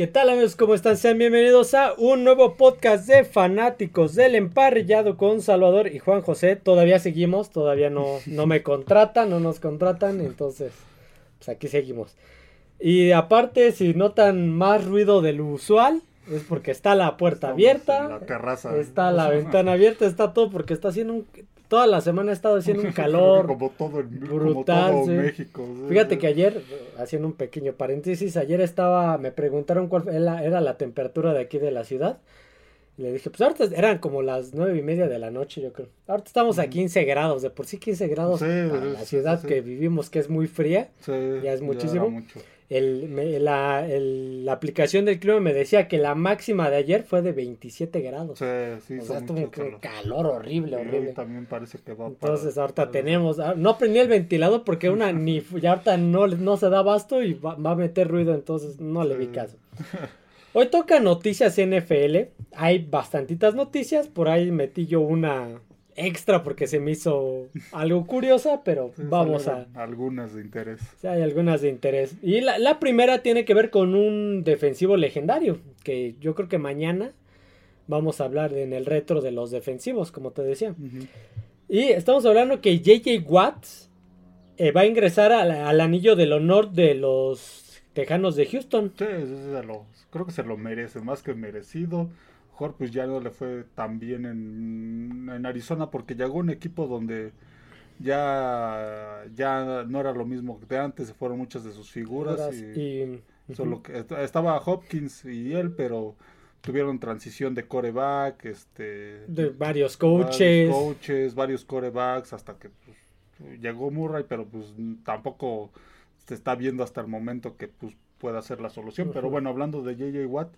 ¿Qué tal amigos? ¿Cómo están? Sean bienvenidos a un nuevo podcast de fanáticos del emparrillado con Salvador y Juan José. Todavía seguimos, todavía no, no me contratan, no nos contratan, entonces pues aquí seguimos. Y aparte, si notan más ruido del usual, es porque está la puerta abierta, la terraza. está la ventana abierta, está todo porque está haciendo un... Toda la semana ha estado haciendo un calor como todo, el, brutal. como todo sí. México. sí, Fíjate sí. que ayer, haciendo un pequeño paréntesis, ayer estaba, me preguntaron cuál era, era la temperatura de aquí de la ciudad. Y le dije, pues ahorita eran como las nueve y media de la noche, yo creo. Ahorita estamos a 15 grados, de por sí 15 grados para la ciudad que vivimos, que es muy fría. Ya es muchísimo. mucho. El, la, el- la aplicación del clima me decía que la máxima de ayer fue de 27 grados. Sí, sí, o sea, estuvo un calor. calor horrible, horrible. también parece que va Entonces para- ahorita tenemos, ah, no prendí el ventilador porque una ni ya ahorita no, no se da abasto y va, va a meter ruido, entonces no le vi caso. Hoy toca noticias NFL, hay bastantitas noticias, por ahí metí yo una extra porque se me hizo algo curiosa, pero Sí, vamos a, Algunas de interés. Sí, hay algunas de interés. Y la, la primera tiene que ver con un defensivo legendario, que yo creo que mañana vamos a hablar en el retro de los defensivos, como te decía. Y estamos hablando que JJ Watts eh, va a ingresar al, al anillo del honor de los Tejanos de Houston. Sí, sí, sí, se lo- creo que se lo merece, más que merecido. Mejor pues ya no le fue tan bien en, en Arizona porque llegó un equipo donde ya, ya no era lo mismo que de antes, se fueron muchas de sus figuras y, Y, solo que est- estaba Hopkins y él, pero tuvieron transición de coreback, este de varios varios coaches. coaches, varios corebacks, hasta que pues, llegó Murray, pero pues tampoco se está viendo hasta el momento que pues pueda ser la solución. Pero bueno, hablando de JJ Watt,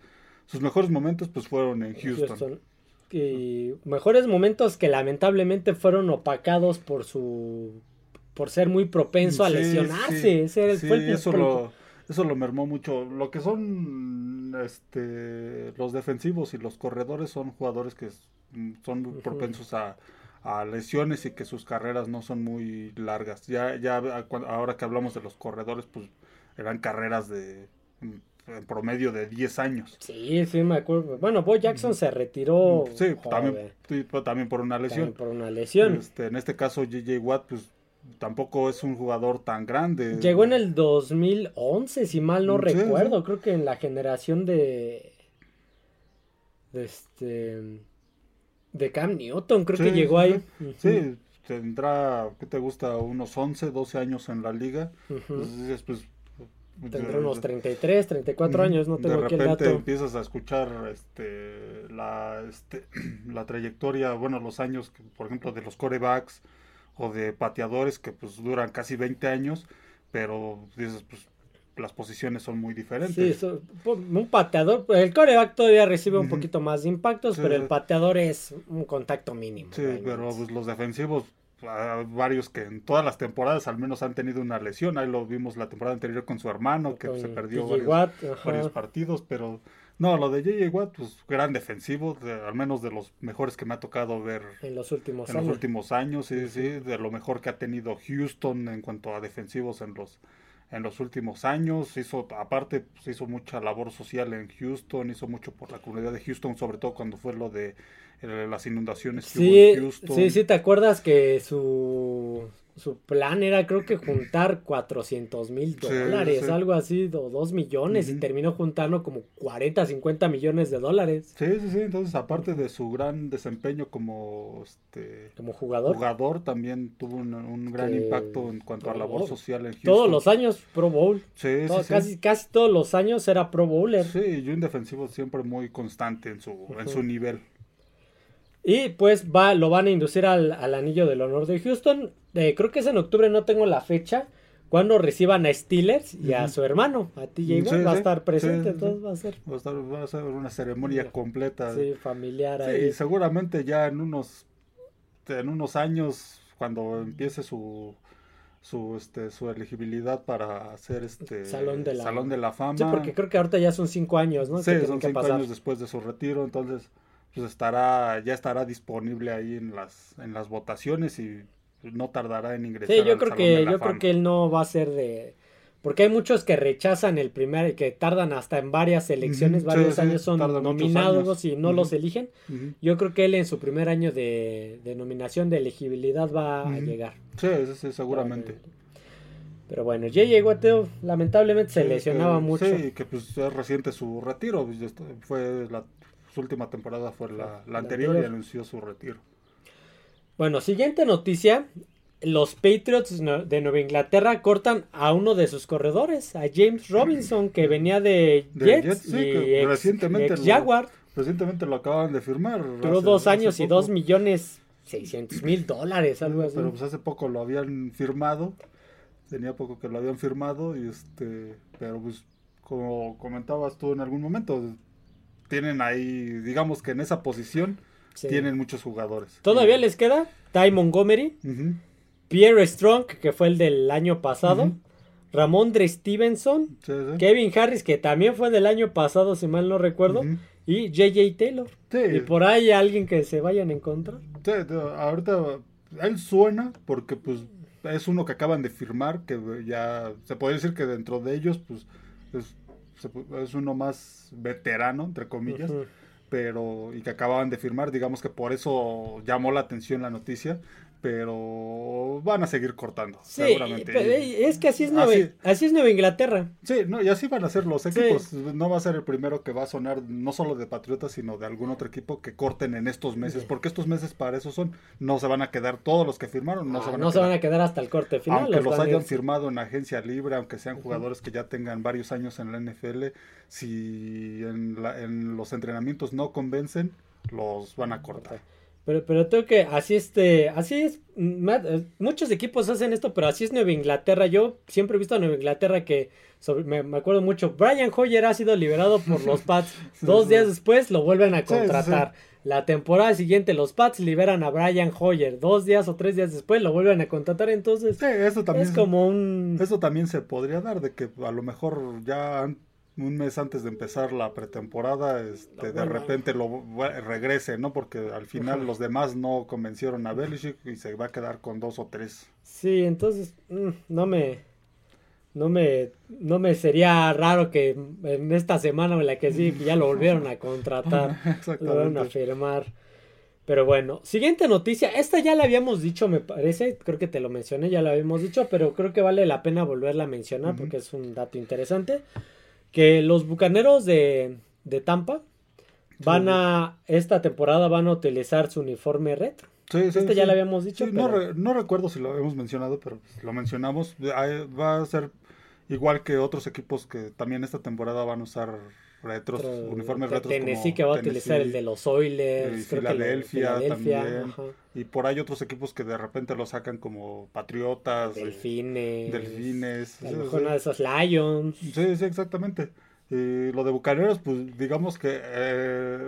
sus mejores momentos pues fueron en Houston. Houston. Y mejores momentos que lamentablemente fueron opacados por su por ser muy propenso a Sí, lesionarse. sí, Ese era el- sí, fue el- eso lo, eso lo mermó mucho. Lo que son este los defensivos y los corredores son jugadores que son muy propensos a, a lesiones y que sus carreras no son muy largas. Ya, ya ahora que hablamos de los corredores, pues eran carreras de mm, en promedio de 10 años. Sí, sí, me acuerdo. Bueno, Bo Jackson se retiró. Sí, también, sí, pero también por una lesión. también por una lesión. Este, en este caso, JJ Watt, pues tampoco es un jugador tan grande. Llegó en el 2011, si mal no Sí, sí. recuerdo. Creo que en la generación de. de este. de Cam Newton, creo que llegó ahí. Sí, tendrá, ¿qué te gusta? Unos 11, 12 años en la liga. Entonces, dices, pues, Tendrá de- unos de- 33, 34 años, no tengo de aquí el repente dato. empiezas a escuchar este, la, este, la trayectoria, bueno, los años, por ejemplo, de los corebacks o de pateadores que pues duran casi 20 años, pero dices, pues las posiciones son muy diferentes. Sí, so- po- un pateador, pues, el coreback todavía recibe un poquito más de impactos, Sí, pero el pateador es un contacto mínimo. Sí, realmente. pero pues los defensivos, varios que en todas las temporadas al menos han tenido una lesión. Ahí lo vimos la temporada anterior con su hermano, que Con se perdió varios, Watt, ajá. varios partidos, pero no, lo de JJ Watt, pues gran defensivo, de- al menos de los mejores que me ha tocado ver en los últimos en los años. últimos años, sí, sí, de lo mejor que ha tenido Houston en cuanto a defensivos en los en los últimos años, hizo aparte pues, hizo mucha labor social en Houston, hizo mucho por la comunidad de Houston, sobre todo cuando fue lo de las inundaciones que hubo Sí, en Houston. sí, sí, ¿te acuerdas que su, su plan era creo que juntar 400 mil dólares, sí. algo así, o 2 millones, y terminó juntando como 40, 50 millones de dólares Sí, sí, sí, entonces aparte de su gran desempeño como este como jugador. jugador, también tuvo un, un gran Que- impacto en cuanto a labor social en Houston. Todos los años Pro Bowl. Sí, Todo- sí, casi, casi todos los años era Pro Bowler. Sí, y un defensivo siempre muy constante en su, en su nivel. Y pues va, lo van a inducir al, al anillo del honor de Houston. Eh, creo que es en octubre, no tengo la fecha. Cuando reciban a Steelers y a su hermano, a TJ Sí, va a sí, estar presente, sí, entonces va a ser Va a, estar- va a ser una ceremonia completa. sí, familiar ahí. y seguramente ya en unos en unos años cuando empiece su su este su elegibilidad para hacer este Salón de la- Salón de la fama. Sí, porque creo que ahorita ya son cinco años, ¿no? Sí, son cinco pasar. años después de su retiro, entonces pues estará ya estará disponible ahí en las en las votaciones y no tardará en ingresar Sí, yo al creo Salón que yo creo que él no va a ser de Porque hay muchos que rechazan el primer, que tardan hasta en varias elecciones, varios sí, años son nominados años. y no los eligen. Yo creo que él en su primer año de, de nominación de elegibilidad va a llegar. Sí, sí, seguramente. Pero bueno, J.J. Watt Teo, lamentablemente se Sí, lesionaba que- mucho. Sí, que pues es reciente su retiro. pues, Fue la su última temporada fue la, la anterior y anunció su retiro. Bueno, siguiente noticia. Los Patriots de Nueva Inglaterra cortan a uno de sus corredores, a James Robinson, que venía de De Jets, Jets, sí, y que ex- recientemente ex lo- Jaguar. Recientemente lo acaban de firmar. Duró hace- dos años y dos millones seiscientos mil dólares, algo así. Pero pues hace poco lo habían firmado. Tenía poco que lo habían firmado y este, pero pues como comentabas tú en algún momento, tienen ahí, digamos que en esa posición Sí. tienen muchos jugadores. Todavía les queda Ty Montgomery, Pierre Strong, que fue el del año pasado, Ujú. Ramondre Stevenson, sí, sí. Kevin Harris, que también fue del año pasado, si mal no recuerdo, y J.J. Taylor. Sí, Y por ahí alguien que se vayan a encontrar. ahorita él suena porque pues es uno que acaban de firmar, que ya se puede decir que dentro de ellos pues es, es uno más veterano, entre comillas. Pero y que acababan de firmar, digamos que por eso llamó la atención la noticia, pero van a seguir cortando, Sí, seguramente. pero es que así es, Nueva, Así- así es Nueva Inglaterra. Sí, no, y así van a ser los Sí. equipos. No va a ser el primero que va a sonar, no solo de Patriotas, sino de algún otro equipo que corten en estos meses, Sí. porque estos meses para eso son. No se van a quedar todos los que firmaron, no Ah, se van no a se quedar. van a quedar hasta el corte final. aunque los hayan ir- firmado en agencia libre, aunque sean jugadores que ya tengan varios años en la NFL, si en, la- en los entrenamientos no convencen, los van a cortar. Pero, pero tengo que, así este, así es, mm, eh, muchos equipos hacen esto, pero así es Nueva Inglaterra. Yo siempre he visto a Nueva Inglaterra que, sobre- me, me acuerdo mucho, Brian Hoyer ha sido liberado por los Pats. Sí, Dos sí. días después lo vuelven a sí, contratar. La temporada siguiente los Pats liberan a Brian Hoyer. Dos días o tres días después lo vuelven a contratar. Entonces, Sí, eso también, es como un... eso también se podría dar, de que a lo mejor ya un mes antes de empezar la pretemporada, este, de repente lo regrese, ¿no? Porque al final Ajá. los demás no convencieron a Belichick y se va a quedar con dos o tres. Sí, entonces mm, no me no me no me sería raro que en esta semana o en la que sí que ya lo volvieron a contratar, lo volvieron a firmar. Pero bueno, siguiente noticia, esta ya la habíamos dicho, me parece, creo que te lo mencioné, ya la habíamos dicho, pero creo que vale la pena volverla a mencionar porque es un dato interesante, que los Bucaneros de, de Tampa van Sí. a esta temporada van a utilizar su uniforme retro. Sí, sí, Este ya lo habíamos dicho, no, re- no recuerdo si lo hemos mencionado, pero lo mencionamos. Va a ser igual que otros equipos que también esta temporada van a usar retros, uniformes retros. Tennessee como que va a Tennessee, utilizar el de los Oilers, Filadelfia también. ajá, Y por ahí otros equipos que de repente lo sacan como Patriotas, eh, Delfines, Delfines. a sí, lo sí. mejor una de esos Lions. Sí, sí, exactamente. Y lo de Bucaneros, pues digamos que eh,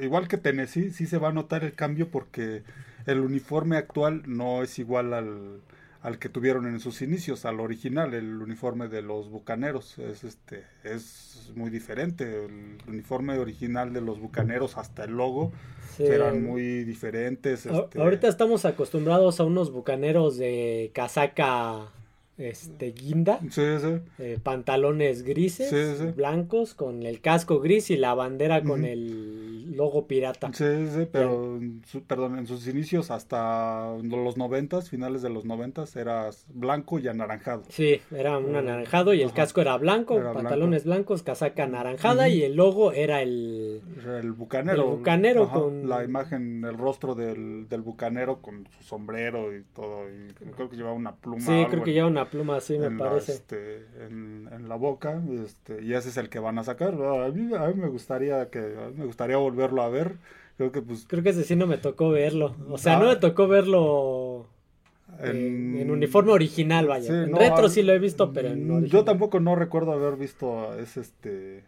igual que Tennessee, sí se va a notar el cambio porque el uniforme actual no es igual al, al que tuvieron en sus inicios, al original, el uniforme de los Bucaneros. Es este, es muy diferente. El uniforme original de los Bucaneros, hasta el logo, Sí. eran muy diferentes. Este, Ahorita estamos acostumbrados a unos bucaneros de casaca este guinda, Sí, sí. eh, pantalones grises, Sí, blancos, con el casco gris y la bandera con el logo pirata. Sí, sí, pero en su- perdón, en sus inicios hasta los noventas, finales de los noventas, era blanco y anaranjado. Sí, era un anaranjado y el Ajá. casco era blanco, Era pantalones blancos, casaca anaranjada y el logo era el... El bucanero. El bucanero Ajá, con- La imagen, el rostro del, del bucanero con su sombrero y todo. Y creo que llevaba una pluma. Sí, creo que en- lleva pluma así, me la, parece. este, en, en la boca este, y ese es el que van a sacar a mí, a mí me gustaría que a mí me gustaría volverlo a ver creo que pues Creo que ese sí no me tocó verlo. O sea, Ah. no me tocó verlo en, en uniforme original, vaya. Sí, en no, retro a- sí lo he visto, pero en Mm. Yo tampoco no recuerdo haber visto a ese este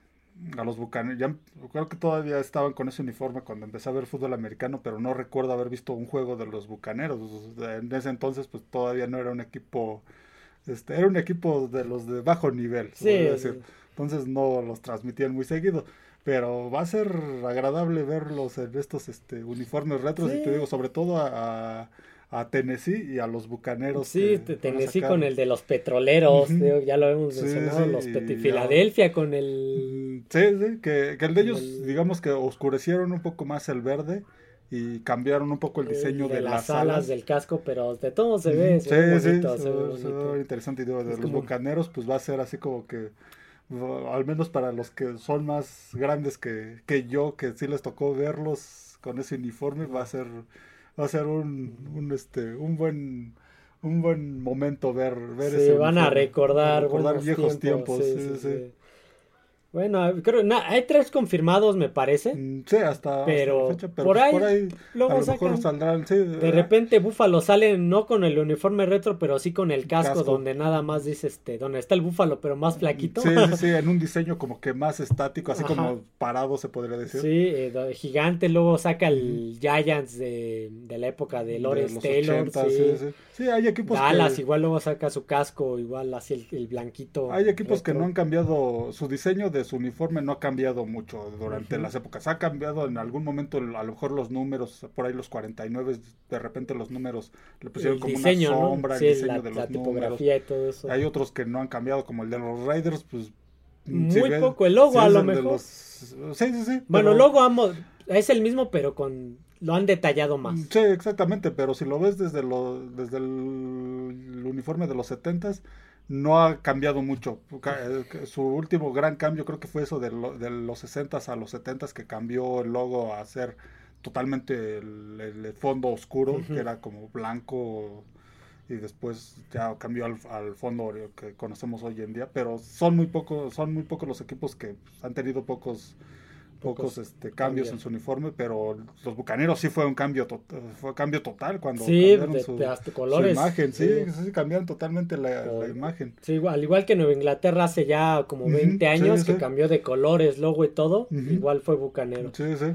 a los bucaneros. Ya, creo que todavía estaban con ese uniforme cuando empecé a ver fútbol americano, pero no recuerdo haber visto un juego de los bucaneros. En ese entonces, pues todavía no era un equipo. Este, era un equipo de los de bajo nivel, Sí, decir. Entonces no los transmitían muy seguido. Pero va a ser agradable verlos en estos este, uniformes retros. Y Sí. te digo, sobre todo a, a- a Tennessee y a los Bucaneros. Sí, Tennessee con el de los petroleros, ya lo hemos mencionado, los Filadelfia con el... Sí, sí, que, el de ellos, digamos que oscurecieron un poco más el verde y cambiaron un poco el diseño de, las, alas. del casco, pero de todo se ve. sí, sí, se interesante. de los bucaneros, pues va a ser así como que, al menos para los que son más grandes que, que yo, que sí les tocó verlos con ese uniforme, va a ser va a ser un, un este un buen un buen momento ver ver se van a recordar, recordar viejos tiempos, sí, sí, bueno, creo no, hay tres confirmados, me parece. Mm, sí, hasta, pero, fecha, pero por, pues ahí, por, ahí, luego a lo mejor saldrán, sí, de repente Búfalo sale no con el uniforme retro, pero sí con el casco, donde nada más dice este, donde está el Búfalo, pero más flaquito. Sí, sí, sí, en un diseño como que más estático, así como parado se podría decir. Sí, eh, gigante, luego saca el Giants de, de la época de Lawrence Taylor. sí. sí, sí. hay equipos Dallas igual luego saca su casco, igual así el, el blanquito. Hay equipos que no han cambiado su diseño de su uniforme no ha cambiado mucho durante las épocas. Ha cambiado en algún momento, a lo mejor los números, por ahí los 49, de repente los números le pusieron como una sombra, el diseño de los números. Y todo eso. Hay otros que no han cambiado, como el de los Raiders, pues. Muy poco, el logo a lo mejor. Sí, sí, sí. Bueno, el logo es el mismo, pero con lo han detallado más. Sí, exactamente, pero si lo ves desde, lo, desde el, uniforme de los 70 no ha cambiado mucho. Eh, su último gran cambio creo que fue eso de, los 60 a los 70 que cambió el logo a ser totalmente el, fondo oscuro, que era como blanco y después ya cambió al, al, fondo que conocemos hoy en día, pero son muy pocos son muy pocos los equipos que han tenido pocos pocos este, cambios en su uniforme, pero los bucaneros sí fue un cambio, fue cambio total cuando cambiaron su, colores. imagen, sí, sí, cambiaron totalmente la, imagen. Sí, al igual que Nueva Inglaterra hace ya como 20 años que cambió de colores, logo y todo, igual fue bucanero. Sí, sí.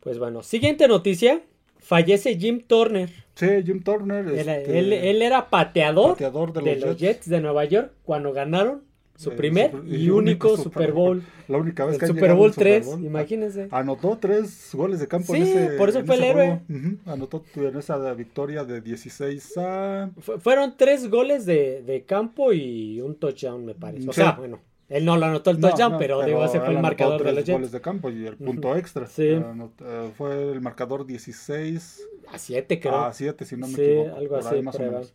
Pues bueno, siguiente noticia, fallece Jim Turner. Sí, Jim Turner. Este, él, era pateador, de, los, Jets de Nueva York cuando ganaron su eh, primer y único Super Bowl. La única vez que Super Bowl 3, imagínense. Anotó tres goles de campo en ese por eso fue el héroe. Anotó en esa victoria de 16 a... fueron tres goles de, de, campo y un touchdown, me parece. O sea, bueno, él no lo anotó el touchdown, pero, digo, ese fue el marcador de los Jets. goles de campo y el punto extra. Sí. Eh, fue el marcador 16 a 7, creo. A 7, si no me sí, algo así, más o menos.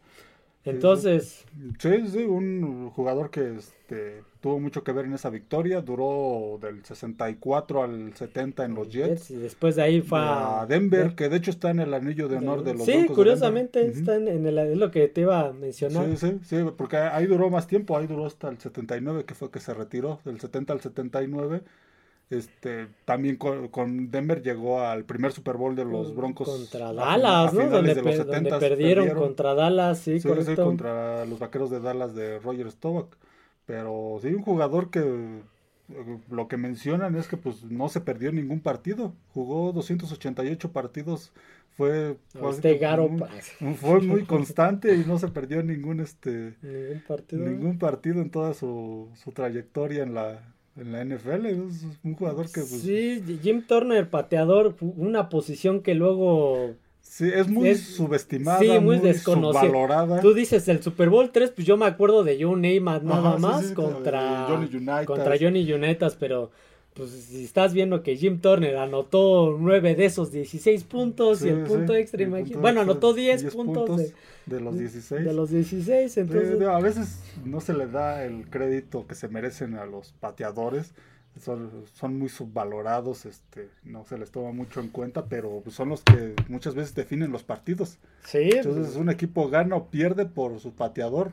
Entonces. Sí, sí, un jugador que este, tuvo mucho que ver en esa victoria. Duró del 64 al 70 en los Jets. Y después de ahí fue a Denver, que de hecho está en el anillo de honor de los Sí, curiosamente está en, el, es lo que te iba a mencionar. Sí, sí, sí, porque ahí duró más tiempo. Ahí duró hasta el 79, que fue que se retiró. Del 70 al 79. Este, también con, Denver llegó al primer Super Bowl de los Broncos. Contra Dallas, ¿no? Donde, perdieron, contra Dallas, sí, sí, sí, contra los vaqueros de Dallas de Roger Staubach. Pero sí, un jugador que eh, lo que mencionan es que pues no se perdió ningún partido. Jugó 288 partidos. Fue, fue, este muy, fue muy constante y no se perdió ningún este ningún partido, ningún partido en toda su, su trayectoria en la, en la NFL. Es un jugador que. Pues, sí, Jim Turner, pateador, una posición que luego. Sí, es muy subestimada, sí, muy, desconocida. Tú dices el Super Bowl 3, pues yo me acuerdo de Joe Namath nada más contra, Johnny contra Johnny Unitas, pero pues si estás viendo que Jim Turner anotó nueve de esos 16 puntos y el punto extra, imagínate. Bueno, anotó 10, puntos, de, los 16. De los 16, entonces. a veces no se le da el crédito que se merecen a los pateadores. Son, son muy subvalorados, este, no se les toma mucho en cuenta, pero son los que muchas veces definen los partidos. Sí. Entonces un equipo gana o pierde por su pateador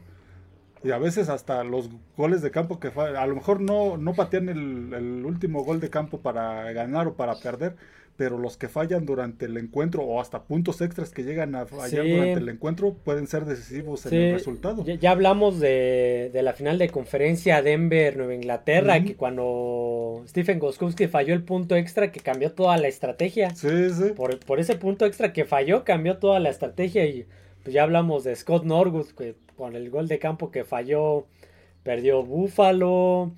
y a veces hasta los goles de campo que a lo mejor no, no patean el, último gol de campo para ganar o para perder, pero los que fallan durante el encuentro o hasta puntos extras que llegan a fallar durante el encuentro pueden ser decisivos en el resultado. Ya, hablamos de, la final de conferencia Denver-Nueva Inglaterra, que cuando Stephen Goskowski falló el punto extra que cambió toda la estrategia. Sí, sí. Por, por ese punto extra que falló, cambió toda la estrategia y pues ya hablamos de Scott Norwood, que con el gol de campo que falló, perdió Buffalo.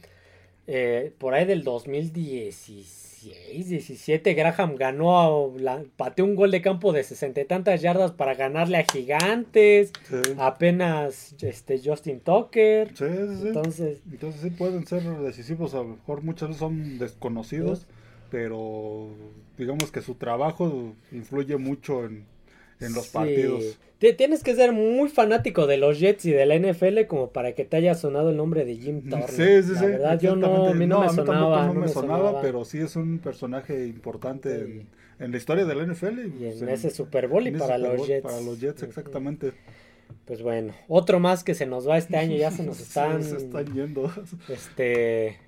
eh, por ahí del 2016, 17, Graham ganó, la, pateó un gol de campo de sesenta y tantas yardas para ganarle a Gigantes. Sí. Apenas este Justin Tucker. Sí, sí, sí. Entonces, Entonces sí pueden ser decisivos, a lo mejor muchas veces son desconocidos, pero digamos que su trabajo influye mucho en, en los sí. partidos. Tienes que ser muy fanático de los Jets y de la NFL como para que te haya sonado el nombre de Jim Turner. Sí, sí, la sí. verdad, yo no, a mí no, me tampoco sonaba. no no me sonaba, sonaba. pero sí es un personaje importante Sí. en, en la historia de la NFL. Y pues, en ese Super Bowl y para los Jets. Para los Jets, exactamente. Pues bueno, otro más que se nos va este año, ya se nos Sí, están, se están yendo. este,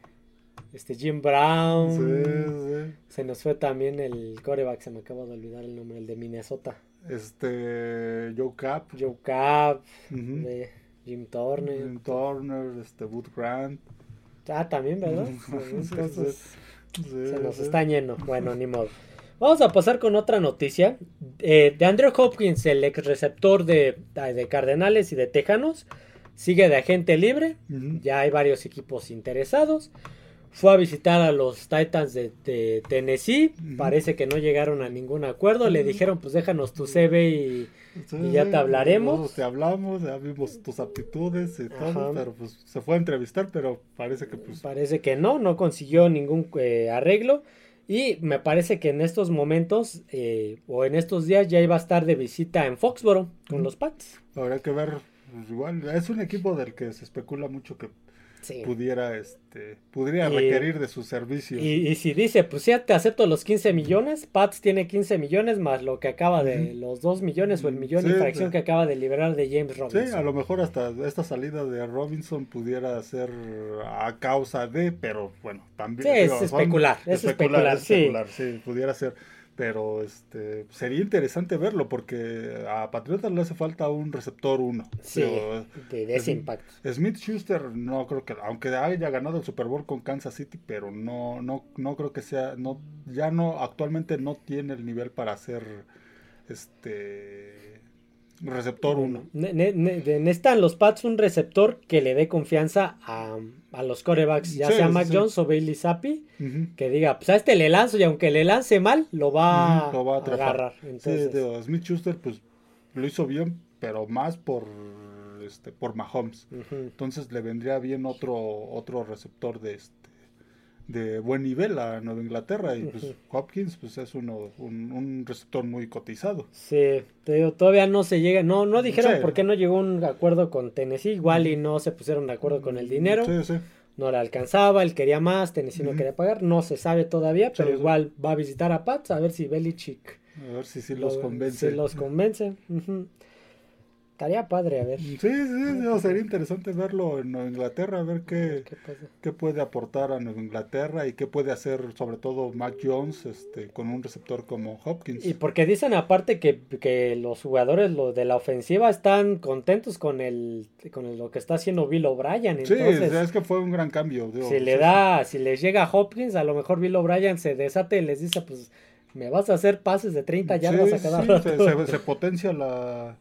este Jim Brown, se nos fue también el coreback, se me acaba de olvidar el nombre, el de Minnesota. Este, Joe Cap. Joe Cap, de Jim Turner, Jim Turner, este, Wood Grant. ah también, ¿verdad? Sí, Sí, se nos sí. están yendo, bueno, ni modo. Vamos a pasar con otra noticia. Eh, de Andrew Hopkins, el ex receptor de, de Cardenales y de Tejanos, sigue de agente libre. Ya hay varios equipos interesados. Fue a visitar a los Titans de, de Tennessee. Parece que no llegaron a ningún acuerdo. Le dijeron, pues déjanos tu CV y... Sí, Y ya te hablaremos. nosotros Te hablamos, ya vimos tus aptitudes y todo, pero pues se fue a entrevistar, pero parece que pues Parece que no, no consiguió ningún eh, arreglo. Y me parece que en estos momentos eh, o en estos días ya iba a estar de visita en Foxboro con los Pats. habrá que ver, pues, igual, es un equipo del que se especula mucho que Sí. pudiera, este, pudiera Y- requerir de sus servicios. Y, y si dice, pues ya te acepto los 15 millones, Pats tiene 15 millones más lo que acaba de Ujú. los 2 millones o el millón y Sí, fracción sí. que acaba de liberar de James Sí, Robinson. a lo mejor hasta esta salida de Robinson pudiera ser a causa de, pero bueno, también. Sí, es son- especular, es especular, es sí. especular, sí, pudiera ser. Pero este sería interesante verlo porque a Patriotas le hace falta un receptor uno. Sí, Pero, de, de ese es- impacto. Smith Schuster no creo que, aunque haya ganado el Super Bowl con Kansas City, pero no, no, no creo que sea, no, ya no, actualmente no tiene el nivel para ser este receptor uno. Ne- ne- ne- de- necesitan los Pats un receptor que le dé confianza a, a los corebacks, ya Sí, sea sí, Mac sí. Jones o Bailey Zappi, que diga, pues a este le lanzo y aunque le lance mal, lo va, lo va a atrapar. agarrar. Sí, Entonces, digo, Smith Schuster pues lo hizo bien, pero más por este por Mahomes. Entonces le vendría bien otro otro receptor de este de buen nivel a Nueva Inglaterra y pues. Hopkins pues es uno un, un receptor muy cotizado. Sí, te digo, todavía no se llega, no, no dijeron Sí. por qué no llegó un acuerdo con Tennessee, igual y no se pusieron de acuerdo con el dinero, Sí, sí. no le alcanzaba, él quería más, Tennessee no quería pagar, no se sabe todavía, pero igual va a visitar a Pats a ver si Belichick A ver si sí lo- los convence. si los convence. Estaría padre, a ver. Sí, sí, no, sería interesante verlo en Nueva Inglaterra, a ver qué, qué puede aportar a Nueva Inglaterra y qué puede hacer sobre todo Mac Jones este, con un receptor como Hopkins. Y porque dicen aparte que, que los jugadores lo de la ofensiva están contentos con el con el- lo que está haciendo Bill O'Brien. sí, Entonces, es que fue un gran cambio. digo, si le sí, da, si les llega a Hopkins, a lo mejor Bill O'Brien se desate y les dice, pues me vas a hacer pases de 30 sí, yardas a sí, cada sí, rato. se, se- se potencia la,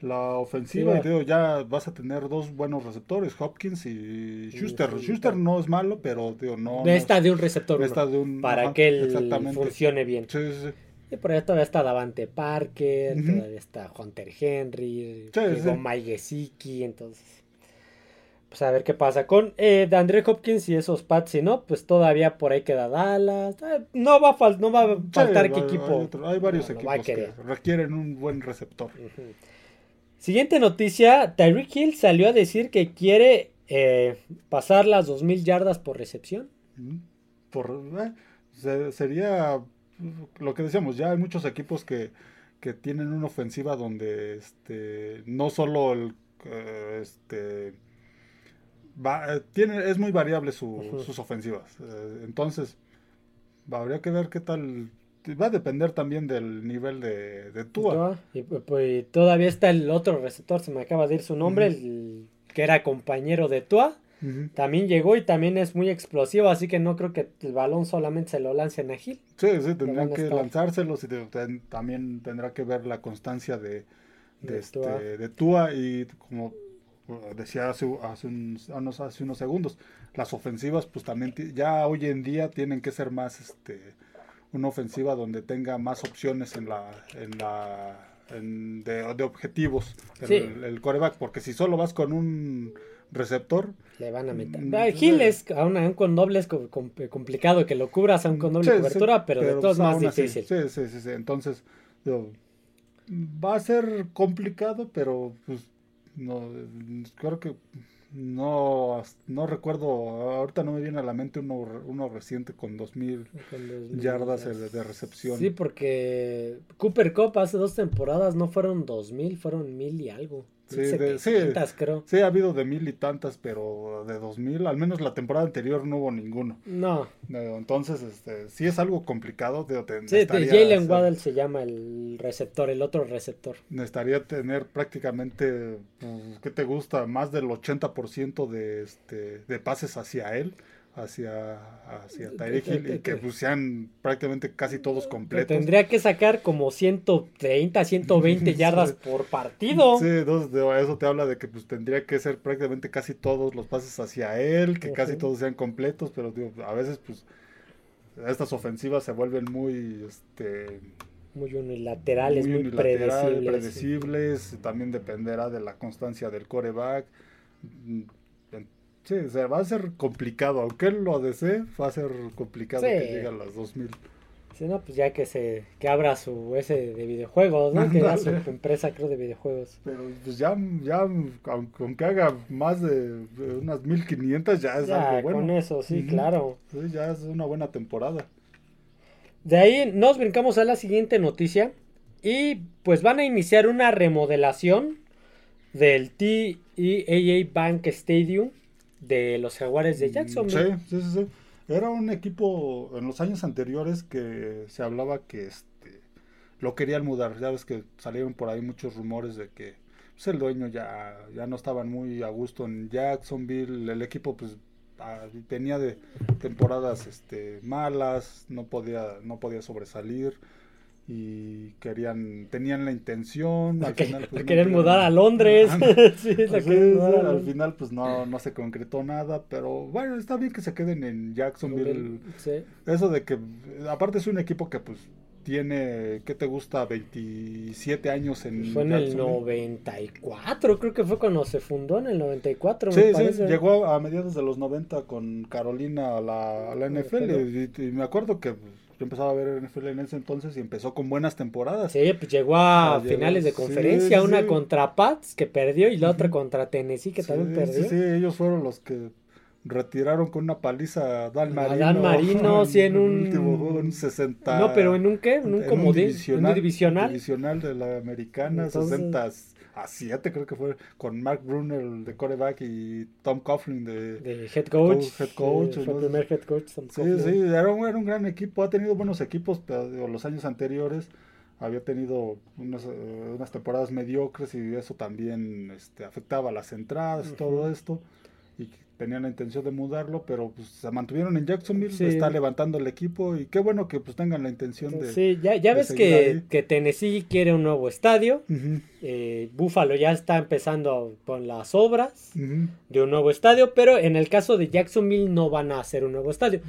la ofensiva Sí, y digo, ya vas a tener dos buenos receptores, Hopkins y Schuster. Schuster no es malo, pero digo, no, no de un receptor de un- para ajá, que él funcione bien. Sí, sí, sí. Y por ahí todavía está Davante Parker, todavía está Hunter Henry, Sí, sí. Mike Gesicki, entonces pues a ver qué pasa con eh, de Andre Hopkins y esos Pats, si no, pues todavía por ahí queda Dallas, eh, no va a no va a Sí, faltar qué hay- equipo. Hay, otro- hay varios equipos que requieren un buen receptor. Siguiente noticia, Tyreek Hill salió a decir que quiere eh, pasar las 2000 yardas por recepción. Ujú. Por, eh, se- sería lo que decíamos, ya hay muchos equipos que, que tienen una ofensiva donde este no solo el este va, eh, tiene, es muy variable su- sus ofensivas. Eh, entonces, habría que ver qué tal. Va a depender también del nivel de, de Tua. Y pu- pues, todavía está el otro receptor, se me acaba de ir su nombre, el que era compañero de Tua. También llegó y también es muy explosivo, así que no creo que el balón solamente se lo lancen a Gil. Sí, sí, tendrán que estar. lanzárselos y también tendrá que ver la constancia de, de, De este, Tua. de Tua y como decía hace, hace, unos, hace unos segundos, las ofensivas pues también ya hoy en día tienen que ser más este una ofensiva donde tenga más opciones en la en la de, objetivos el, coreback porque si solo vas con un receptor le van a meter. mm, Gil es aún, con doble es complicado que lo cubras aún con doble cobertura pero, de todos más difícil. sí, sí, sí, sí, entonces va a ser complicado pero pues no creo que no, no recuerdo, ahorita no me viene a la mente uno, uno reciente con 2000 yardas de, recepción. Sí, porque Cooper Cup hace dos temporadas no fueron 2000, fueron mil y algo. Sí, sí, creo. Sí, ha habido de mil y tantas, pero de dos mil, al menos la temporada anterior no hubo ninguno. No. Entonces, este, sí es algo complicado. De, sí, Jalen Waddell se llama el receptor, el otro receptor. Necesitaría tener prácticamente, pues, ¿qué te gusta? Más del 80% de, este, de pases hacia él hacia, hacia Tyreek Hill y que pues, sean prácticamente casi todos completos. Tendría que sacar como 130, 120 yardas por partido. Sí, eso te habla de que pues tendría que ser prácticamente casi todos los pases hacia él, que casi todos sean completos, pero digo, a veces pues estas ofensivas se vuelven muy este muy unilaterales, muy, predecibles. predecibles. También dependerá de la constancia del coreback Sí, o sea, va a ser complicado. Aunque él lo desee, va a ser complicado que llegue a las 2000. Sí, no, pues ya que se que abra su ese de videojuegos, ¿no? Que su empresa, creo, de videojuegos. Pero pues ya, ya aunque haga más de unas 1500, ya es algo bueno. Con eso, sí, claro. Sí, ya es una buena temporada. De ahí nos brincamos a la siguiente noticia. Y pues van a iniciar una remodelación del TEAA Bank Stadium de los Jaguares de Jackson. Sí, sí, sí, Era un equipo en los años anteriores que se hablaba que este lo querían mudar. Ya ves que salieron por ahí muchos rumores de que pues, el dueño ya, ya no estaban muy a gusto en Jacksonville. El equipo pues tenía de temporadas este malas, no podía, no podía sobresalir y querían tenían la intención al final pues, querían mudar a Londres. Sí, al final pues no, no se concretó nada pero bueno está bien que se queden en Jacksonville. Eso de que aparte es un equipo que pues tiene ¿qué te gusta? 27 años en fue en el 94 creo que fue cuando se fundó en el 94 sí, sí llegó a mediados de los 90 con Carolina a la, a la NFL y, y, me acuerdo que yo empezaba a ver NFL en ese entonces y empezó con buenas temporadas. Sí, pues llegó a finales de conferencia, una contra Pats que perdió y la otra contra Tennessee que también perdió. Sí, sí, ellos fueron los que retiraron con una paliza a Dan Marino. Dan Marino, sí, en un... Último en un 60... No, pero ¿en un qué? ¿En un, como divisional, divisional? divisional de la americana, 60 a 7 creo que fue con Mark Brunner de coreback y Tom Coughlin de, head coach. head coach fue el primer head coach. sí, sí, era un, era un, gran equipo, ha tenido buenos equipos, pero los años anteriores había tenido unas, eh, unas temporadas mediocres y eso también este, afectaba las entradas, todo esto. Tenían la intención de mudarlo, pero pues se mantuvieron en Jacksonville, está levantando el equipo y qué bueno que pues tengan la intención de... Sí, ya, ya ves que, que, Tennessee quiere un nuevo estadio, eh, Buffalo ya está empezando con las obras de un nuevo estadio, pero en el caso de Jacksonville no van a hacer un nuevo estadio.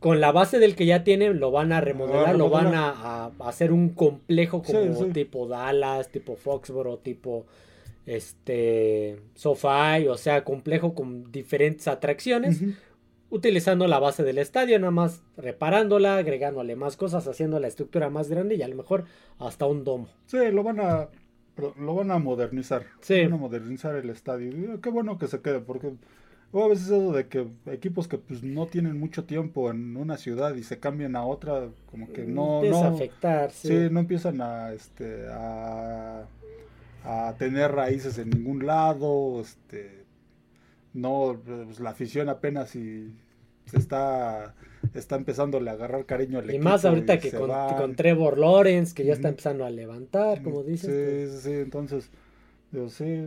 Con la base del que ya tienen, lo van a remodelar, lo van a, hacer un complejo como tipo Dallas, tipo Foxborough, tipo este sofá, o sea, complejo con diferentes atracciones, utilizando la base del estadio, nada más reparándola, agregándole más cosas, haciendo la estructura más grande y a lo mejor hasta un domo. Sí, lo van a lo van a modernizar. Sí. Van a modernizar el estadio. Qué bueno que se quede porque a veces eso de que equipos que pues no tienen mucho tiempo en una ciudad y se cambian a otra, como que no no afectar, sí. sí. no empiezan a este a a tener raíces en ningún lado, este, no, pues, la afición apenas y se está, está empezando a agarrar cariño al y más ahorita que con, Trevor Lawrence, que ya está empezando a levantar, como dices. Sí, sí, sí, entonces, digo, sí,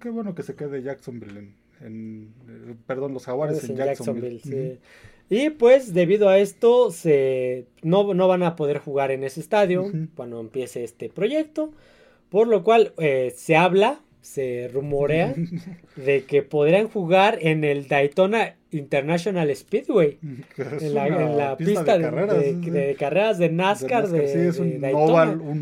qué bueno que se quede Jacksonville en, perdón, los jaguares en, Jacksonville. Y pues debido a esto se no, no van a poder jugar en ese estadio cuando empiece este proyecto. Por lo cual eh, se habla, se rumorea de que podrían jugar en el Daytona International Speedway. En la, pista, de, carreras, de, NASCAR. De, sí, es un,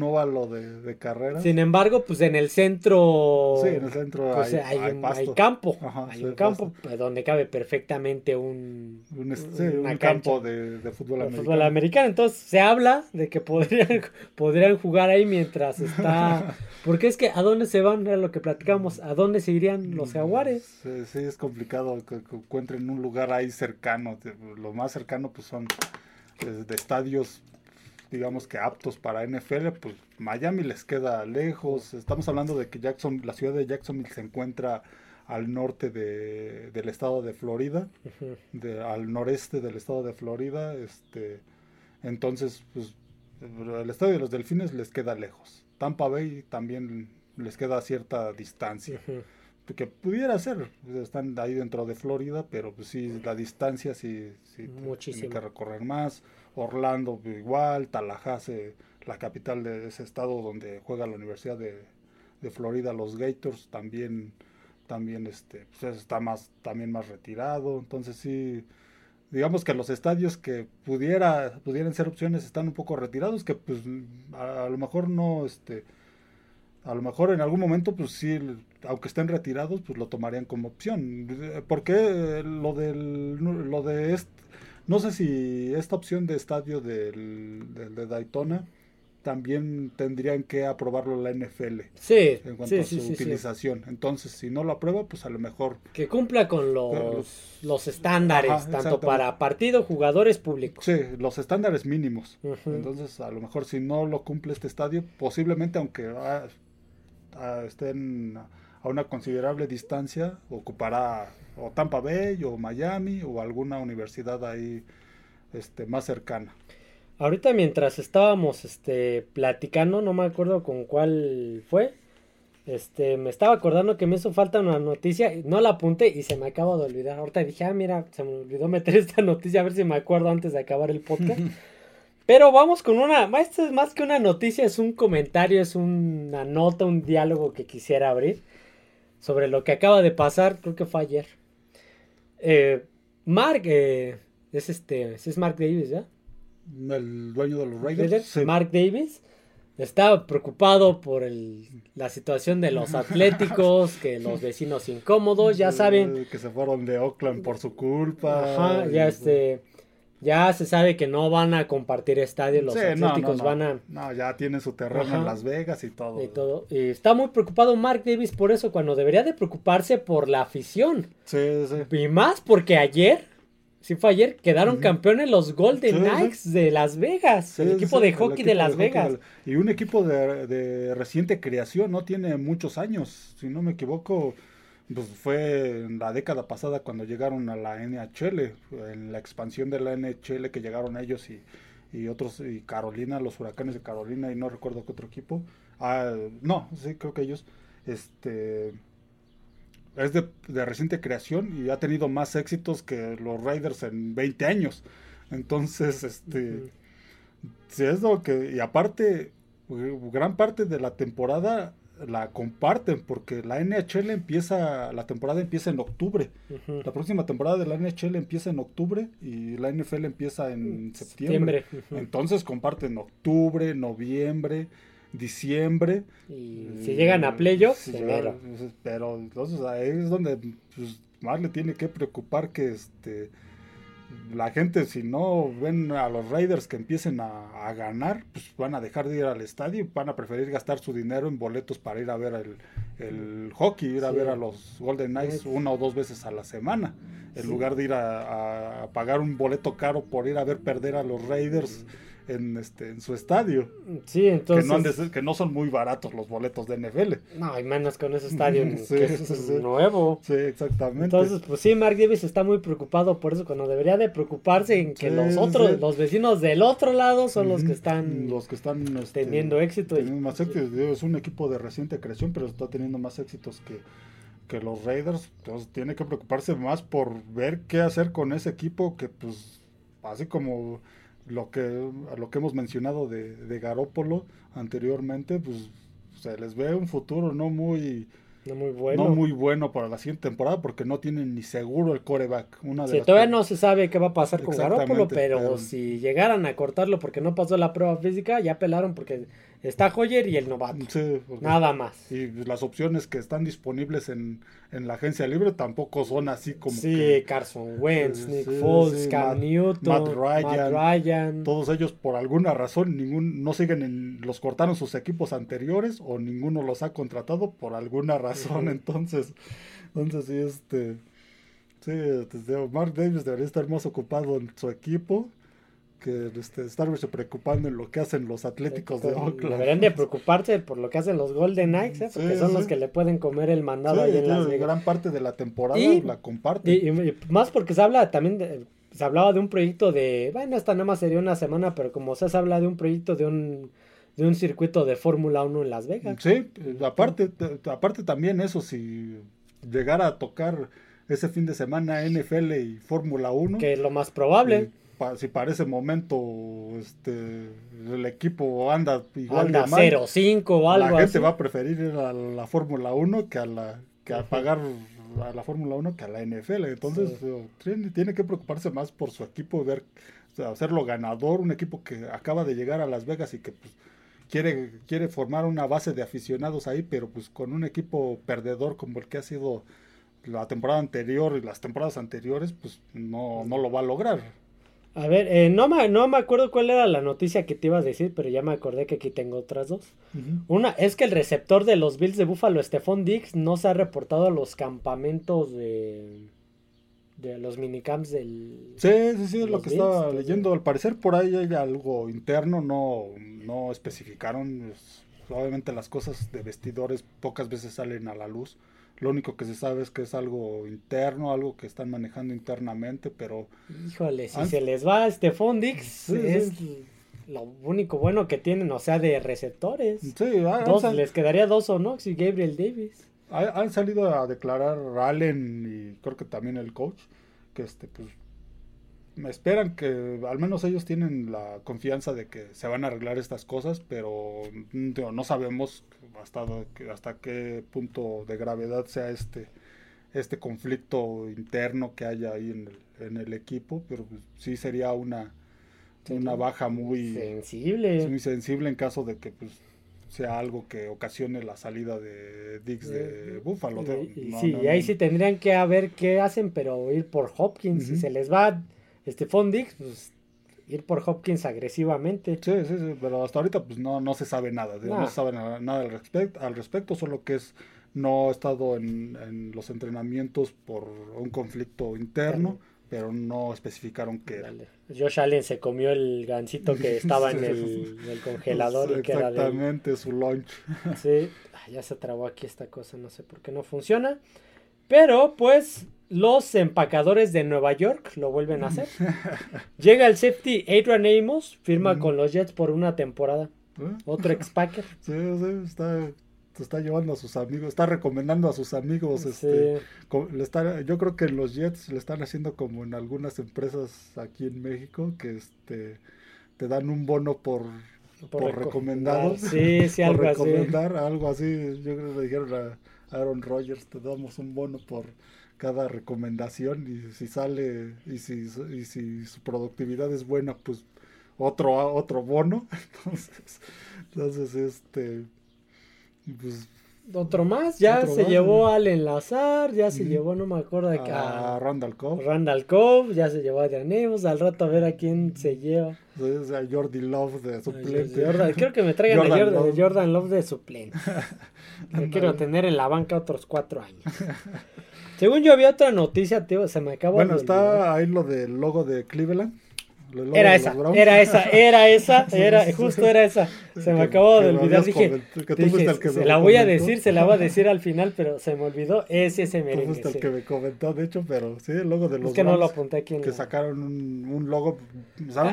óvalo, de, carreras. Sin embargo, pues en el centro. Sí, en el centro pues, hay, hay, campo. hay un campo pues, donde cabe perfectamente un, un, campo de, fútbol americano. fútbol americano. Entonces se habla de que podrían, podrían jugar ahí mientras está. Porque es que a dónde se van, era lo que platicamos, a dónde se irían los jaguares. Sí, es complicado que, que encuentren un lugar ahí cercano. Lo más cercano pues son eh, de estadios digamos que aptos para NFL, pues Miami les queda lejos. Estamos hablando de que Jackson, la ciudad de Jacksonville se encuentra al norte de, del estado de Florida, de, al noreste del estado de Florida. Este, entonces, pues el estadio de los Delfines les queda lejos. Tampa Bay también les queda cierta distancia que pudiera ser, están ahí dentro de Florida, pero pues sí, la distancia sí, sí tiene que recorrer más. Orlando igual, Tallahassee, la capital de ese estado donde juega la Universidad de, Florida, los Gators, también, también este, pues está más, también más retirado. Entonces sí, digamos que los estadios que pudiera, pudieran ser opciones están un poco retirados, que pues a, a lo mejor no, este, a lo mejor en algún momento, pues sí, aunque estén retirados, pues lo tomarían como opción. ¿Por qué lo del, lo de este, no sé si esta opción de estadio del, de Daytona también tendrían que aprobarlo la NFL. Sí. En cuanto a su utilización. Entonces, si no lo aprueba, pues a lo mejor. Que cumpla con los, los estándares, tanto para partido, jugadores, públicos. Sí, los estándares mínimos. Entonces, a lo mejor si no lo cumple este estadio, posiblemente, aunque ah, estén a una considerable distancia, ocupará o Tampa Bay o Miami o alguna universidad ahí este, más cercana. Ahorita mientras estábamos este, platicando, no me acuerdo con cuál fue, este, me estaba acordando que me hizo falta una noticia, no la apunté y se me acaba de olvidar. Ahorita dije, ah, mira, se me olvidó meter esta noticia, a ver si me acuerdo antes de acabar el podcast. Pero vamos con una, esto es más que una noticia, es un comentario, es una nota, un diálogo que quisiera abrir sobre lo que acaba de pasar, creo que fue ayer. Eh, Mark, eh, es este, es Mark Davis, ¿ya? El dueño de los Raiders. Mark Davis estaba preocupado por el, la situación de los atléticos, que los vecinos incómodos, ya saben. Que se fueron de Oakland por su culpa. Ajá, ya este ya se sabe que no van a compartir estadio, los Atléticos van a... No, ya tienen su terreno en Las Vegas y todo. Y todo. Y está muy preocupado Mark Davis por eso, cuando debería de preocuparse por la afición. Sí, sí. Y más porque ayer, sí fue ayer, quedaron campeones los Golden Knights de Las Vegas, el equipo de hockey de Las Vegas. Y un equipo de, de reciente creación, no tiene muchos años, si no me equivoco pues fue en la década pasada cuando llegaron a la NHL, en la expansión de la NHL que llegaron ellos y, y otros, y Carolina, los huracanes de Carolina, y no recuerdo qué otro equipo. Ah, no, sí, creo que ellos, este, es de, reciente creación y ha tenido más éxitos que los Raiders en 20 años. Entonces, este, sí es lo que, y aparte, gran parte de la temporada la comparten porque la NHL empieza, la temporada empieza en octubre. La próxima temporada de la NHL empieza en octubre y la NFL empieza en septiembre. Entonces comparten octubre, noviembre, diciembre. Y si llegan a playoffs, Pero entonces ahí es donde pues, más le tiene que preocupar que este la gente si no ven a los Raiders que empiecen a, ganar, pues van a dejar de ir al estadio y van a preferir gastar su dinero en boletos para ir a ver el, hockey, ir a ver a los Golden Knights una o dos veces a la semana, en lugar de ir a, pagar un boleto caro por ir a ver perder a los Raiders en este en su estadio. Sí, entonces que no, son muy baratos los boletos de NFL. No, y menos con ese estadio que es nuevo. Sí, exactamente. Entonces, pues sí, Mark Davis está muy preocupado por eso cuando debería de preocuparse en que los otros los vecinos del otro lado son los que están los que están este, teniendo éxito más Es un equipo de reciente creación, pero está teniendo más éxitos que que los Raiders, entonces tiene que preocuparse más por ver qué hacer con ese equipo que pues así como lo que, a lo que hemos mencionado de, de Garópolo anteriormente, pues se les ve un futuro no muy, no muy bueno. No muy bueno para la siguiente temporada porque no tienen ni seguro el coreback. Una de todavía no se sabe qué va a pasar con Garoppolo, pero, si llegaran a cortarlo porque no pasó la prueba física, ya pelaron porque está Hoyer y el novato. Nada más. Y las opciones que están disponibles en, la agencia libre tampoco son así como. Sí, Carson Wentz, Nick Foles, Cam Newton, Matt Ryan, Todos ellos por alguna razón ningún no siguen en los cortaron sus equipos anteriores o ninguno los ha contratado por alguna razón entonces, entonces sí, este, sí, este, Mark Davis debería estar más ocupado en su equipo que este, estarse preocupando en lo que hacen los Atléticos de Oakland. Deberían de preocuparse por lo que hacen los Golden Knights, ¿eh? porque son los que le pueden comer el mandado ahí en Las Gran parte de la temporada la comparte. Y, más porque se habla también de, se hablaba de un proyecto de, bueno, esta nada más sería una semana, pero como se habla de un proyecto de un de un circuito de Fórmula 1 en Las Vegas. Sí, aparte, aparte también eso, si llegara a tocar ese fin de semana NFL y Fórmula 1. Que es lo más probable. Si para ese momento este, el equipo anda igual anda 0-5 o algo La gente va a preferir ir a la Fórmula 1 que a la que a pagar a la Fórmula 1 que a la NFL. Entonces tiene, que preocuparse más por su equipo, ver hacerlo ganador, un equipo que acaba de llegar a Las Vegas y que pues, quiere, quiere formar una base de aficionados ahí, pero pues con un equipo perdedor como el que ha sido la temporada anterior y las temporadas anteriores, pues no, no lo va a lograr. A ver, eh, no, me, no me acuerdo cuál era la noticia que te ibas a decir, pero ya me acordé que aquí tengo otras dos. Una es que el receptor de los Bills de Buffalo, Stephon Diggs, no se ha reportado a los campamentos de, de los minicamps del... Sí, sí, sí, es lo que estaba leyendo. Al parecer por ahí hay algo interno, no, no especificaron. obviamente las cosas de vestidores pocas veces salen a la luz. Lo único que se sabe es que es algo interno, algo que están manejando internamente, pero... Híjole, si se les va este Fondix, es lo único bueno que tienen, o sea, de receptores. Sí, dos, les quedaría dos o no, y Gabriel Davis han salido a declarar Allen y creo que también el coach que este pues me esperan que al menos ellos tienen la confianza de que se van a arreglar estas cosas, pero mm, no sabemos hasta, hasta qué punto de gravedad sea este este conflicto interno que haya ahí en el, en el equipo, pero pues, sí sería una una baja muy sensible, muy sensible en caso de que pues sea algo que ocasione la salida de Dix de Buffalo. sí, y ahí sí tendrían que ver qué hacen, pero ir por Hopkins. Si se les va este Dix, pues ir por Hopkins agresivamente. Sí, sí, sí, pero hasta ahorita pues no, no se sabe nada. No se sabe nada, al, respecto, al respecto, solo que es no ha estado en, en los entrenamientos por un conflicto interno pero no especificaron que Josh Allen se comió el gansito que estaba en, el, congelador y que era Exactamente, su lunch. sí, ya se trabó aquí esta cosa, no sé por qué no funciona. Pero pues los empacadores de Nueva York lo vuelven a hacer. Llega el safety Adrian Amos, firma con los Jets por una temporada. ¿Eh? Otro ex-packer. Sí, sí, está está llevando a sus amigos, está recomendando a sus amigos. Este, le yo creo que los Jets le están haciendo como en algunas empresas aquí en México, que este te dan un bono por, por, recomendados. Sí, sí, algo recomendar, algo así. Yo creo que le dijeron a Aaron Rodgers, te damos un bono por cada recomendación y si sale y si, y si su productividad es buena, pues otro otro bono. Entonces, entonces este pues, otro más, ya se llevó al enlazar, ya se llevó, no me acuerdo de a, Randall Cobb. Randall Cobb, ya se llevó a Dianemos, al rato a ver a quién se lleva. a Jordi Love de suplente. quiero que me traigan a Jordan, Love. de suplente. quiero tener en la banca otros cuatro años. Según yo había otra noticia, tío, se me acabó. Bueno, está ahí lo del logo de Cleveland. Era esa, era esa, era esa, era, justo era esa. Se me acabó de olvidar. Dije, se la voy a decir, se la voy a decir al final, pero se me olvidó. Ese ese merengue. Tú fuiste el que me comentó, de hecho, pero sí, el logo de los Es que no lo apunté aquí. que sacaron un, un logo.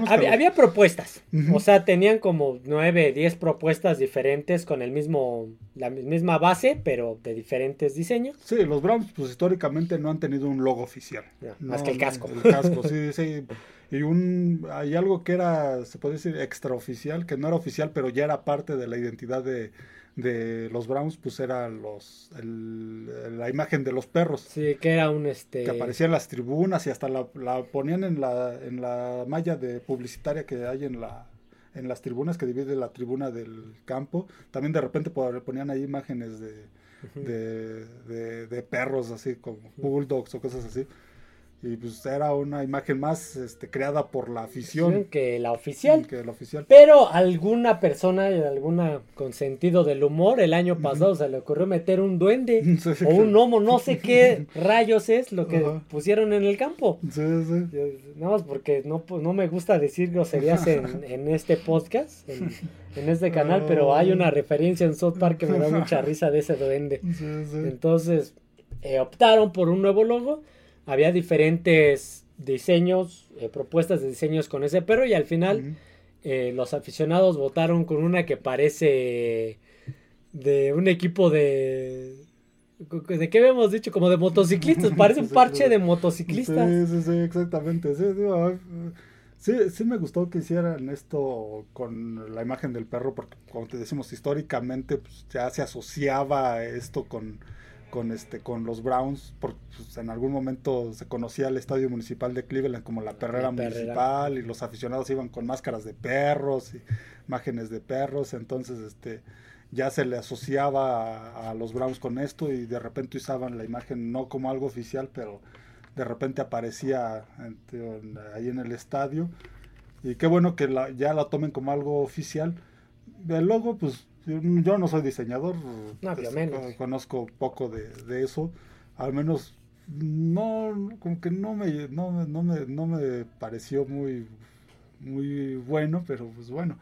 había, había, propuestas. O sea, tenían como nueve, diez propuestas diferentes con el mismo, la misma base, pero de diferentes diseños. Sí, los Browns, pues históricamente no han tenido un logo oficial. más que el casco. El casco, sí, sí. Y un, hay algo que era, se puede decir, extraoficial, que no era oficial, pero ya era parte de la identidad de, de los Browns, pues era los el- la imagen de los perros. Sí, que era un este. Que aparecía en las tribunas y hasta la, la ponían en la, en la malla de publicitaria que hay en la en las tribunas que divide la tribuna del campo. También de repente po- ponían ahí imágenes de, Ujú. de, de- de perros así como bulldogs o cosas así. Y pues era una imagen más este, creada por la afición Que la oficial. que la oficial. Pero alguna persona, alguna con sentido del humor, el año pasado se le ocurrió meter un duende Sí, o un gnomo, no sé qué rayos es lo que pusieron en el campo. Sí, sí. Yo- Nada más porque no, pues, no me gusta decir groserías en, en este podcast, en, en este canal, pero hay una referencia en South Park que me da mucha risa de ese duende. Sí, sí. Entonces, eh, optaron por un nuevo logo. Había diferentes diseños, eh, propuestas de diseños con ese perro y al final eh, los aficionados votaron con una que parece de un equipo de... ¿De qué habíamos dicho? Como de motociclistas. Parece un parche de motociclistas. Sí, sí, sí, exactamente. Sí, ah, sí, sí me gustó que hicieran esto con la imagen del perro, porque como te decimos, históricamente pues, ya se asociaba esto con, con, este, con los Browns, porque pues, en algún momento se conocía el estadio municipal de Cleveland como la perrera, La perrera. municipal y los aficionados iban con máscaras de perros y imágenes de perros, entonces este ya se le asociaba a, a los Browns con esto y de repente usaban la imagen no como algo oficial, pero de repente aparecía en- en- ahí en el estadio. Y qué bueno que la- ya la tomen como algo oficial. El logo, pues yo no soy diseñador, No, pues, menos. conozco poco de, de eso. Al menos no, como que no me, no, no me, no me pareció muy, muy bueno, pero pues bueno.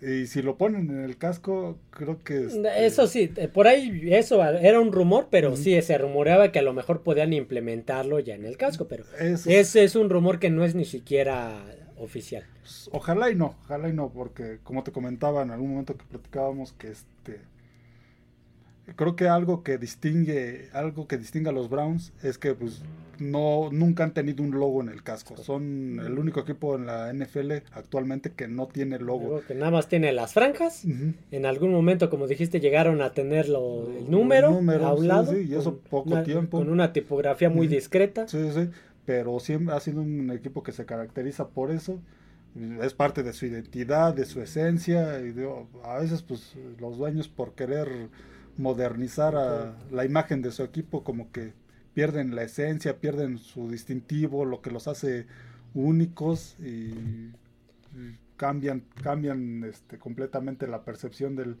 Y si lo ponen en el casco, creo que... este, Eso sí, eh, por ahí eso era un rumor, pero sí se rumoreaba que a lo mejor podían implementarlo ya en el casco, pero es- ese es un rumor que no es ni siquiera oficial. Pues, ojalá y no, ojalá y no, porque como te comentaba en algún momento que platicábamos que este creo que algo que distingue, algo que distingue a los Browns es que pues no nunca han tenido un logo en el casco. Son el único equipo en la NFL actualmente que no tiene logo. Algo que nada más tiene las franjas. En algún momento, como dijiste, llegaron a tenerlo el número, El número, a un sí, lado. sí, y eso con poco una- tiempo. Con una tipografía muy Ujú. discreta. Sí, sí, pero siempre ha sido un equipo que se caracteriza por eso. Es parte de su identidad, de su esencia. Y a veces, pues, los dueños por querer modernizar a la imagen de su equipo, como que pierden la esencia, pierden su distintivo, lo que los hace únicos y, y cambian, cambian este, completamente la percepción del,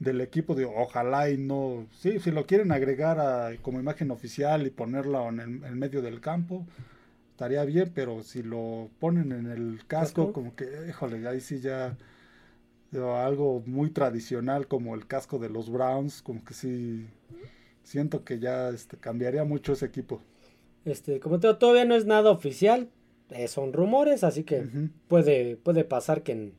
del equipo. Digo, ojalá y no. Sí, si lo quieren agregar a- como imagen oficial y ponerla en el en medio del campo, estaría bien, pero si lo ponen en el casco, Casco. como que, híjole, ahí sí ya. algo muy tradicional como el casco de los Browns, como que sí. Siento que ya este, cambiaría mucho ese equipo. Este, como te digo, todavía no es nada oficial. eh, son rumores, así que puede, puede pasar que no,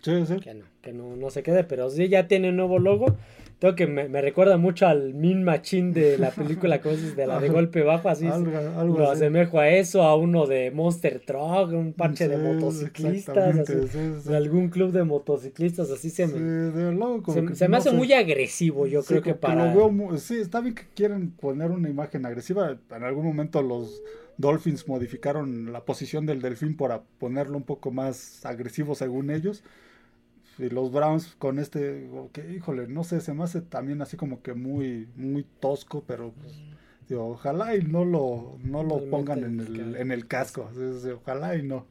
Sí, sí. que no, que no, no se quede, pero sí ya tiene un nuevo logo. Tengo que me, me recuerda mucho al Min Machine de la película dices, de la de golpe bajo, así Algo- algo lo así. asemejo a eso, a uno de Monster Truck, un parche de motociclistas, así, sí, sí. de algún club de motociclistas, así se me, como se, que se me no hace sé. muy agresivo, yo creo que para... lo veo mu- sí, está bien que quieren poner una imagen agresiva. En algún momento los Dolphins modificaron la posición del delfín para ponerlo un poco más agresivo según ellos. Y los Browns con este, que híjole, no sé, se me hace también así como que muy, muy tosco, pero pues, digo, ojalá y no lo, no lo pongan en el en el casco. Sí, sí, ojalá y no.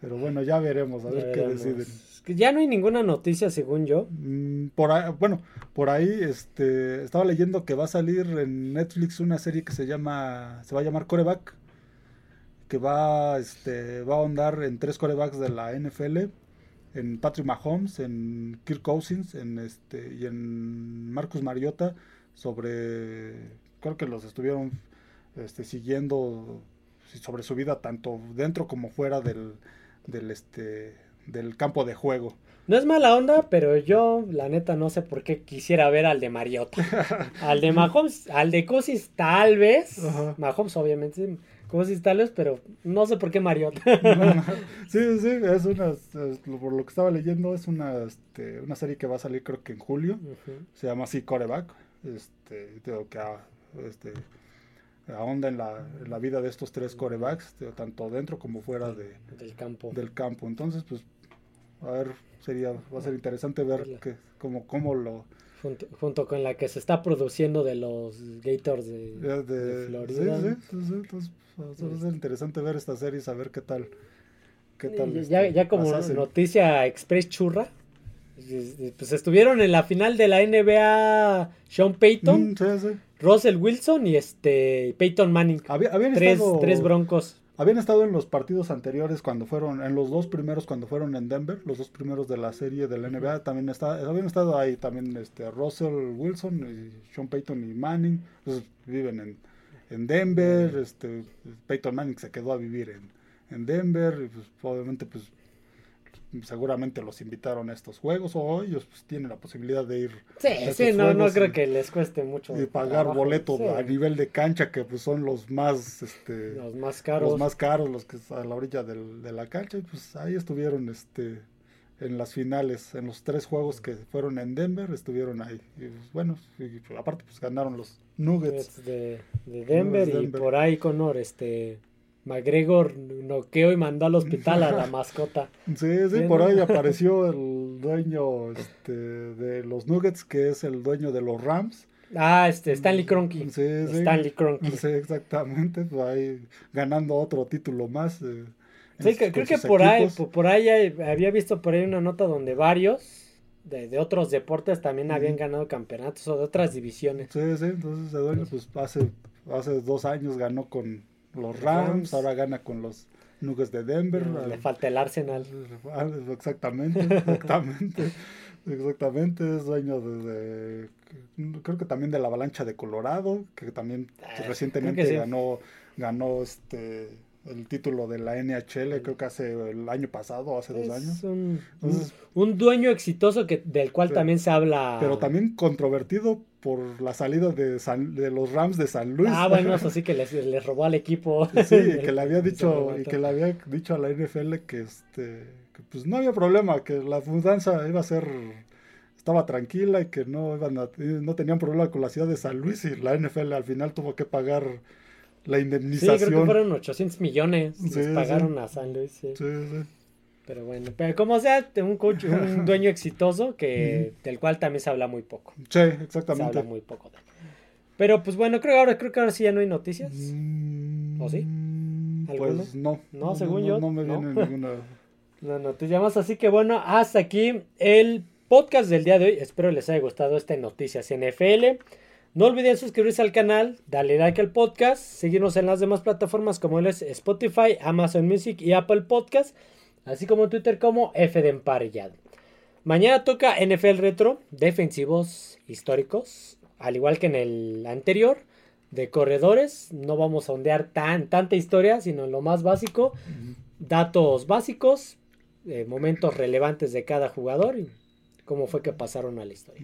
Pero bueno, ya veremos, a Ya ver qué veremos. deciden. Es que Ya no hay ninguna noticia, según yo. Mm, Por ahí, bueno, por ahí este, estaba leyendo que va a salir en Netflix una serie que se llama, se va a llamar Coreback, que va, este, va a ahondar en tres corebacks de la NFL, en Patrick Mahomes, en Kirk Cousins, en este, y en Marcus Mariota, sobre, creo que los estuvieron este, siguiendo sobre su vida tanto dentro como fuera del, del, este, del campo de juego. No es mala onda, pero yo, la neta, no sé por qué quisiera ver al de Mariota. al de Mahomes, al de Cousins, tal vez. Mahomes, obviamente. Como si tales, pero no sé por qué Mariota. sí, sí, es una, por lo que estaba leyendo, es una, este, una serie que va a salir creo que en julio. Se llama así Coreback. Este, tengo que ah, este, ahonda en la, en la, vida de estos tres corebacks, tanto dentro como fuera de, del campo. Del campo. Entonces, pues, a ver, sería, va a ser interesante ver que, cómo, cómo lo Junto, con la que se está produciendo de los Gators de, Florida. Sí, sí, sí, entonces va a ser interesante ver esta serie y saber qué tal. Qué tal ya, este, ya como noticia express churra, pues estuvieron en la final de la NBA Sean Payton, mm, Russell Wilson y este Peyton Manning. tres, tres broncos. Habían estado en los partidos anteriores cuando fueron, en los dos primeros cuando fueron en Denver, los dos primeros de la serie de la NBA, también está, habían estado ahí también este Russell Wilson, y Sean Payton y Manning, pues, viven en, en Denver, este Peyton Manning se quedó a vivir en, en Denver, y pues obviamente pues seguramente los invitaron a estos juegos o ellos pues, tienen la posibilidad de ir. Sí, sí, no, no creo que les cueste mucho. Y pagar boletos a nivel de cancha que pues son los más, este, los más caros, los más caros, los que están a la orilla del, de la cancha y pues ahí estuvieron, este, en las finales, en los tres juegos que fueron en Denver, estuvieron ahí. Y pues, bueno, aparte pues ganaron los Nuggets de, Denver, y por ahí Conor, este McGregor noqueó y mandó al hospital a la mascota. Sí, sí, por ahí apareció el dueño este, de los Nuggets, que es el dueño de los Rams. Ah, este, Stanley Kroenke. Sí, sí. Stanley Kroenke. Sí, exactamente, pues ahí ganando otro título más. Eh, sí, creo que por ahí, por, ahí había visto por ahí una nota donde varios de, otros deportes también habían ganado campeonatos o de otras divisiones. Sí, sí, entonces el dueño pues hace, hace dos años ganó con los Rams, ahora gana con los Nuggets de Denver. le falta el Arsenal. Ah, exactamente, exactamente. exactamente, es dueño de, creo que también de la avalancha de Colorado, que también ah, recientemente ganó, ganó este el título de la NHL, creo que hace el año pasado, hace dos años. Un, un, dueño exitoso que del cual también se habla. Pero también controvertido por la salida de, de los Rams de San Luis. Ah, bueno, eso sí que les, les robó al equipo. Sí, y que le había dicho, y que le había dicho a la NFL que este que pues no había problema, que la mudanza iba a ser estaba tranquila y que no iban no tenían problema con la ciudad de San Luis y la NFL al final tuvo que pagar la indemnización. Sí, creo que fueron 800 millones. pagaron a San Luis. Sí. sí, Pero bueno, pero como sea, un coach, un dueño exitoso que del cual también se habla muy poco. Sí, exactamente. Se habla muy poco. Pero pues bueno, creo que ahora creo que ahora sí ya no hay noticias. ¿O sí? Pues no. No, según yo. No me viene ninguna. No, noticia más. Así que bueno, hasta aquí el podcast del día de hoy. Espero les haya gustado esta Noticias NFL. No olviden suscribirse al canal, darle like al podcast, seguirnos en las demás plataformas como es Spotify, Amazon Music y Apple Podcast, así como en Twitter como F de Emparellado. Mañana toca NFL Retro, defensivos históricos, al igual que en el anterior, de corredores. No vamos a ondear tan, tanta historia, sino lo más básico, datos básicos, eh, momentos relevantes de cada jugador y cómo fue que pasaron a la historia.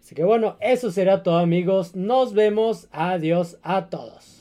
Así que bueno, eso será todo amigos. Nos vemos. Adiós a todos.